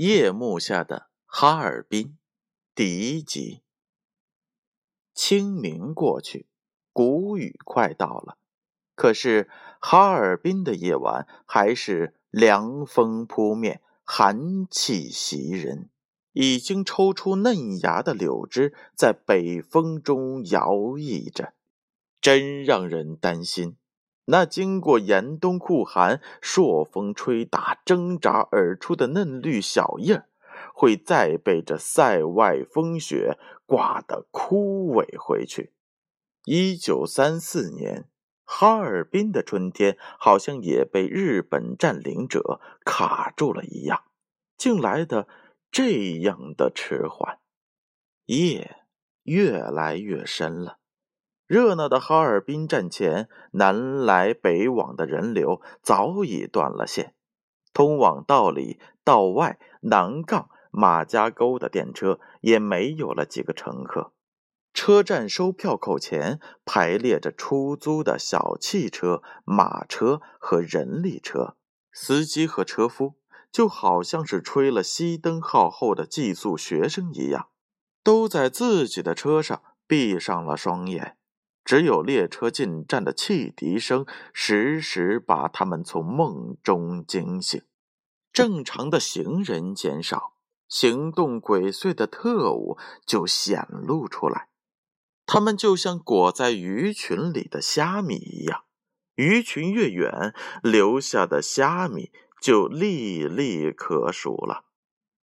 夜幕下的哈尔滨，第一集。清明过去，谷雨快到了，可是哈尔滨的夜晚还是凉风扑面，寒气袭人。已经抽出嫩芽的柳枝在北风中摇曳着，真让人担心。那经过严冬酷寒、朔风吹打、挣扎而出的嫩绿小叶，会再被这塞外风雪刮得枯萎回去。一九三四年，哈尔滨的春天好像也被日本占领者卡住了一样，竟来的这样的迟缓。夜越来越深了。热闹的哈尔滨站前，南来北往的人流早已断了线，通往道里、道外、南岗、马家沟的电车也没有了几个乘客。车站收票口前排列着出租的小汽车、马车和人力车，司机和车夫就好像是吹了熄灯号后的寄宿学生一样，都在自己的车上闭上了双眼。只有列车进站的汽笛声，时时把他们从梦中惊醒。正常的行人减少，行动鬼祟的特务就显露出来。他们就像裹在鱼群里的虾米一样，鱼群越远，留下的虾米就粒粒可数了。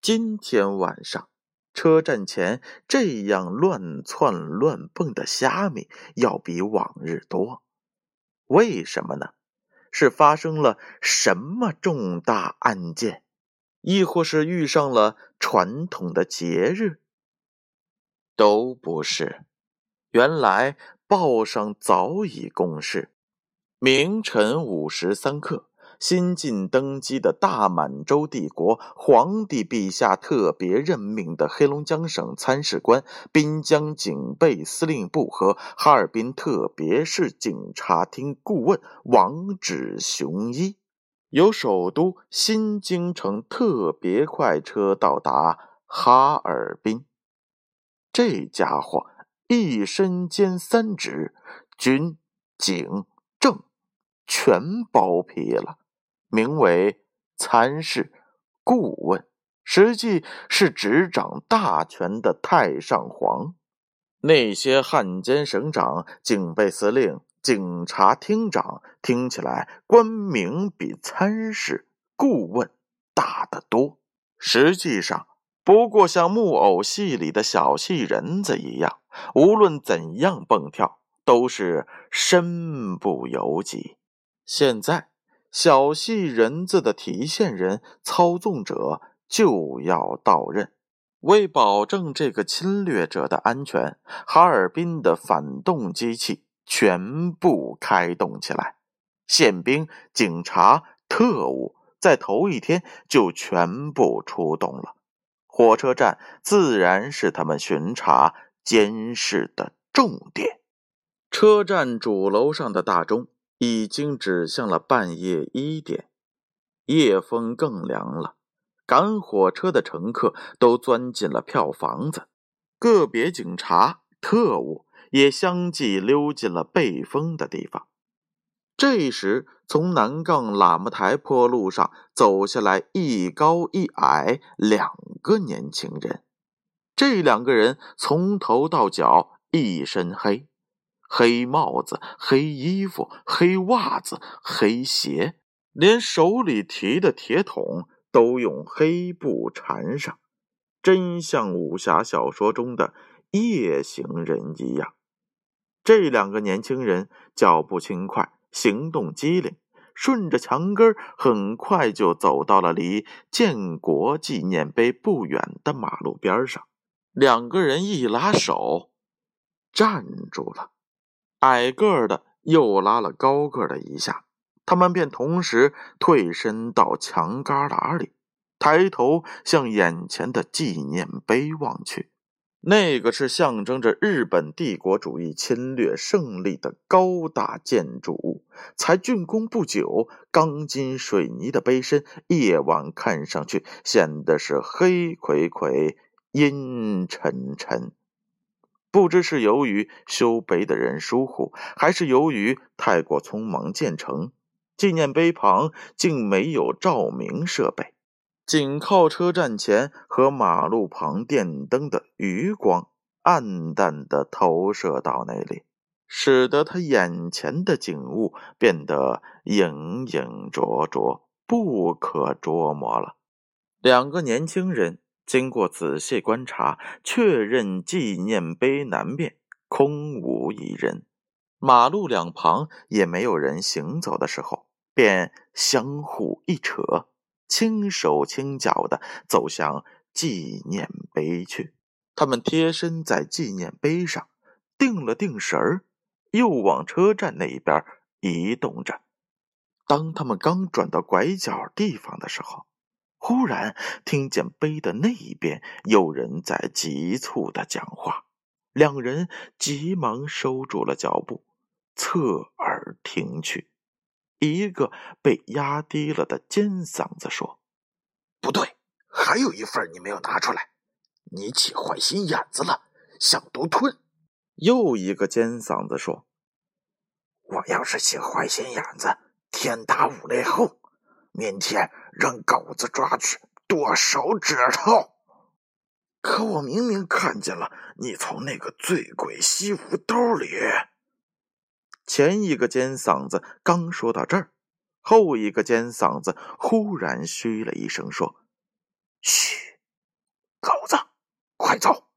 今天晚上。车站前这样乱窜乱蹦的虾米要比往日多，为什么呢？是发生了什么重大案件，亦或是遇上了传统的节日？都不是。原来报上早已公示，明晨五时三刻。新晋登基的大满洲帝国皇帝陛下特别任命的黑龙江省参事官、滨江警备司令部和哈尔滨特别市警察厅顾问王志雄一，由首都新京城特别快车到达哈尔滨。这家伙一身兼三职，军、警、政，全包庇了。名为参事顾问，实际是执掌大权的太上皇。那些汉奸省长、警备司令、警察厅长，听起来官名比参事顾问大得多。实际上，不过像木偶戏里的小戏人子一样，无论怎样蹦跳，都是身不由己。现在。小戏人子的提线人、操纵者就要到任，为保证这个侵略者的安全，哈尔滨的反动机器全部开动起来，宪兵、警察、特务在头一天就全部出动了。火车站自然是他们巡查监视的重点，车站主楼上的大钟。已经指向了半夜一点，夜风更凉了。赶火车的乘客都钻进了票房子，个别警察、特务也相继溜进了背风的地方。这时，从南岗喇嘛台坡路上走下来一高一矮两个年轻人。这两个人从头到脚一身黑。黑帽子、黑衣服、黑袜子、黑鞋，连手里提的铁桶都用黑布缠上，真像武侠小说中的夜行人一样。这两个年轻人脚步轻快，行动机灵，顺着墙根很快就走到了离建国纪念碑不远的马路边上。两个人一拉手，站住了。矮个的又拉了高个的一下，他们便同时退身到墙旮旯里，抬头向眼前的纪念碑望去。那个是象征着日本帝国主义侵略胜利的高大建筑物，才竣工不久，钢筋水泥的碑身，夜晚看上去显得是黑魁魁、阴沉沉。不知是由于修碑的人疏忽，还是由于太过匆忙建成，纪念碑旁竟没有照明设备。仅靠车站前和马路旁电灯的余光，暗淡的投射到那里，使得他眼前的景物变得影影绰绰，不可捉摸了。两个年轻人经过仔细观察，确认纪念碑南面空无一人，马路两旁也没有人行走的时候，便相互一扯。轻手轻脚的走向纪念碑去，他们贴身在纪念碑上，定了定神儿，又往车站那边移动着。当他们刚转到拐角地方的时候，忽然听见碑的那一边有人在急促的讲话，两人急忙收住了脚步，侧耳听去。一个被压低了的尖嗓子说：“不对，还有一份你没有拿出来，你起坏心眼子了，想独吞。”又一个尖嗓子说：“我要是起坏心眼子，天打五雷轰，明天让狗子抓去剁手指头。可我明明看见了你从那个醉鬼西服兜里。”前一个尖嗓子刚说到这儿，后一个尖嗓子忽然嘘了一声，说：“嘘，狗子，快走！”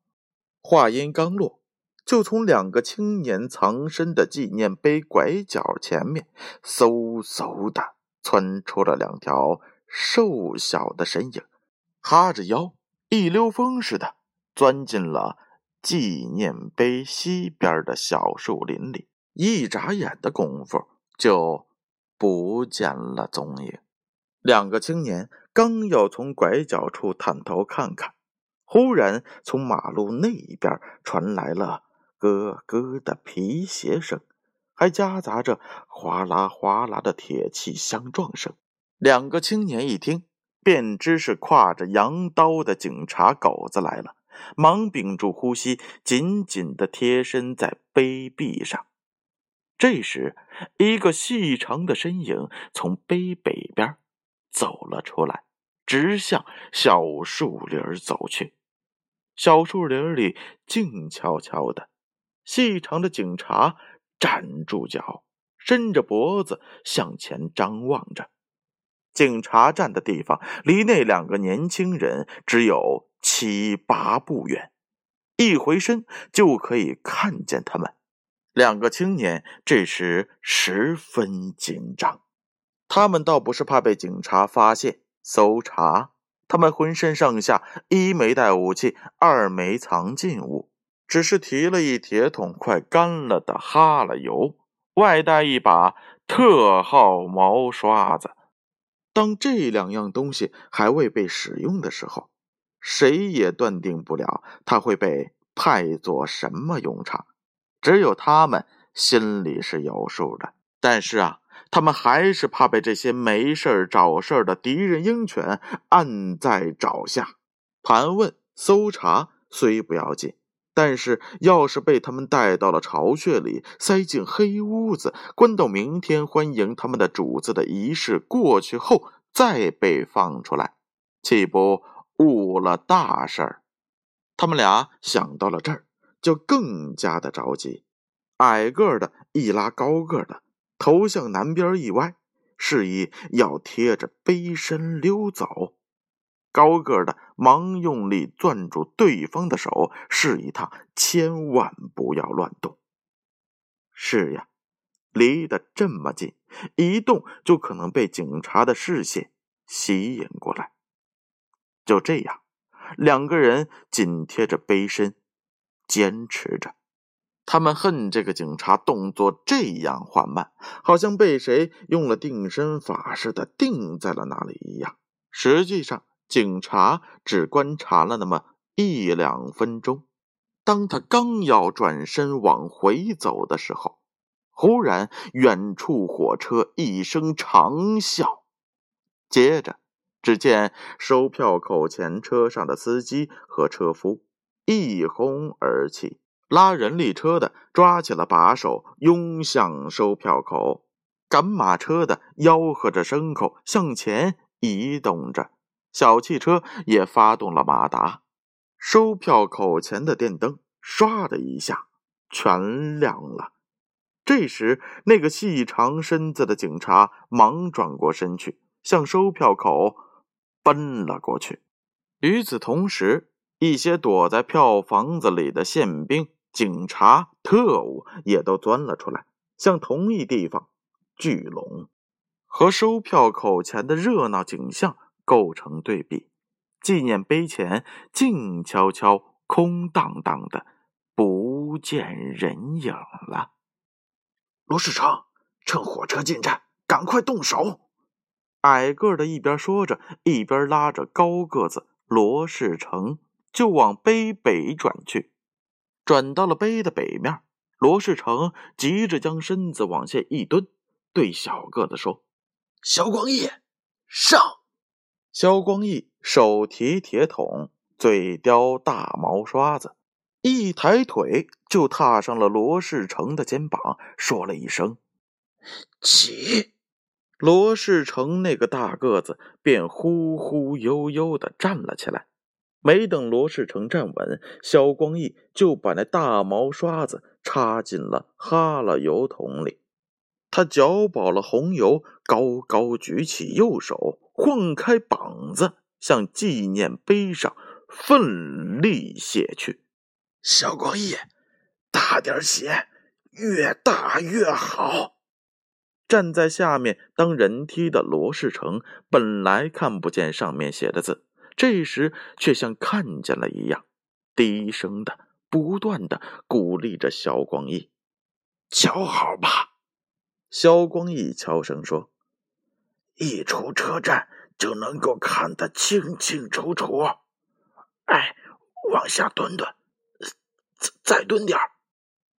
话音刚落，就从两个青年藏身的纪念碑拐角前面，嗖嗖的窜出了两条瘦小的身影，哈着腰，一溜风似的钻进了纪念碑西边的小树林里。一眨眼的功夫，就不见了踪影。两个青年刚要从拐角处探头看看，忽然从马路那边传来了咯咯的皮鞋声，还夹杂着哗啦哗啦的铁器相撞声。两个青年一听，便知是挎着洋刀的警察狗子来了，忙屏住呼吸，紧紧的贴身在碑壁上。这时，一个细长的身影从碑北边走了出来，直向小树林走去。小树林里静悄悄的，细长的警察站住脚，伸着脖子向前张望着。警察站的地方离那两个年轻人只有七八步远，一回身就可以看见他们。两个青年这时十分紧张，他们倒不是怕被警察发现搜查，他们浑身上下一没带武器，二没藏禁物，只是提了一铁桶快干了的哈喇油，外带一把特号毛刷子。当这两样东西还未被使用的时候，谁也断定不了它会被派做什么用场。只有他们心里是有数的，但是啊，他们还是怕被这些没事找事的敌人鹰犬按在爪下盘问、搜查，虽不要紧，但是要是被他们带到了巢穴里，塞进黑屋子，关到明天欢迎他们的主子的仪式过去后再被放出来，岂不误了大事儿？他们俩想到了这儿。就更加的着急，矮个的一拉高个的，头向南边一歪，示意要贴着碑身溜走。高个的忙用力攥住对方的手，示意他千万不要乱动。是呀，离得这么近，一动就可能被警察的视线吸引过来。就这样，两个人紧贴着背身。坚持着，他们恨这个警察动作这样缓慢，好像被谁用了定身法似的定在了那里一样。实际上，警察只观察了那么一两分钟，当他刚要转身往回走的时候，忽然远处火车一声长啸，接着只见售票口前车上的司机和车夫一哄而起，拉人力车的抓起了把手，拥向售票口；赶马车的吆喝着牲口向前移动着，小汽车也发动了马达。售票口前的电灯唰的一下全亮了。这时，那个细长身子的警察忙转过身去，向售票口奔了过去。与此同时，一些躲在票房子里的宪兵、警察、特务也都钻了出来，向同一地方聚拢，和售票口前的热闹景象构成对比。纪念碑前静悄悄、空荡荡的，不见人影了。罗世成，趁火车进站，赶快动手！矮个的一边说着，一边拉着高个子罗世成就往碑北转去。转到了碑的北面，罗世成急着将身子往下一蹲，对小个子说：“小光义，上！”肖光义。手提铁桶，嘴叼大毛刷子，一抬腿就踏上了罗世成的肩膀，说了一声：“起！”罗世成那个大个子便忽忽悠悠的站了起来。没等罗世成站稳，肖光义就把那大毛刷子插进了哈喇油桶里。他搅饱了红油，高高举起右手，晃开膀子。向纪念碑上奋力写去。小光义，大点写，越大越好。站在下面当人梯的罗世成本来看不见上面写的字，这时却像看见了一样，低声的不断的鼓励着肖光义：“瞧好吧。”肖光义悄声说：“一出车站。”就能够看得清清楚楚。哎，往下蹲蹲，再再蹲点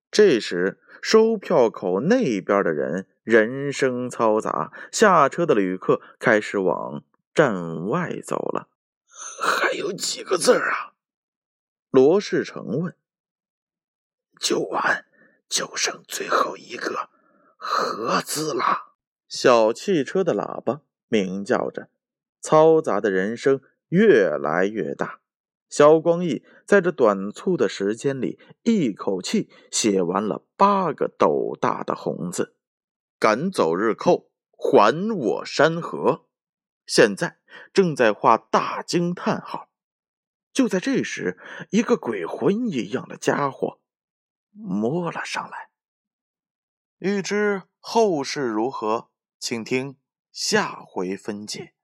这时，收票口那边的人人声嘈杂，下车的旅客开始往站外走了。还有几个字啊？罗世成问。就完，就剩最后一个“合”字了。小汽车的喇叭鸣叫着。嘈杂的人声越来越大，肖光义在这短促的时间里，一口气写完了八个斗大的红字：“赶走日寇，还我山河。”现在正在画大惊叹号。就在这时，一个鬼魂一样的家伙摸了上来。欲知后事如何，请听下回分解。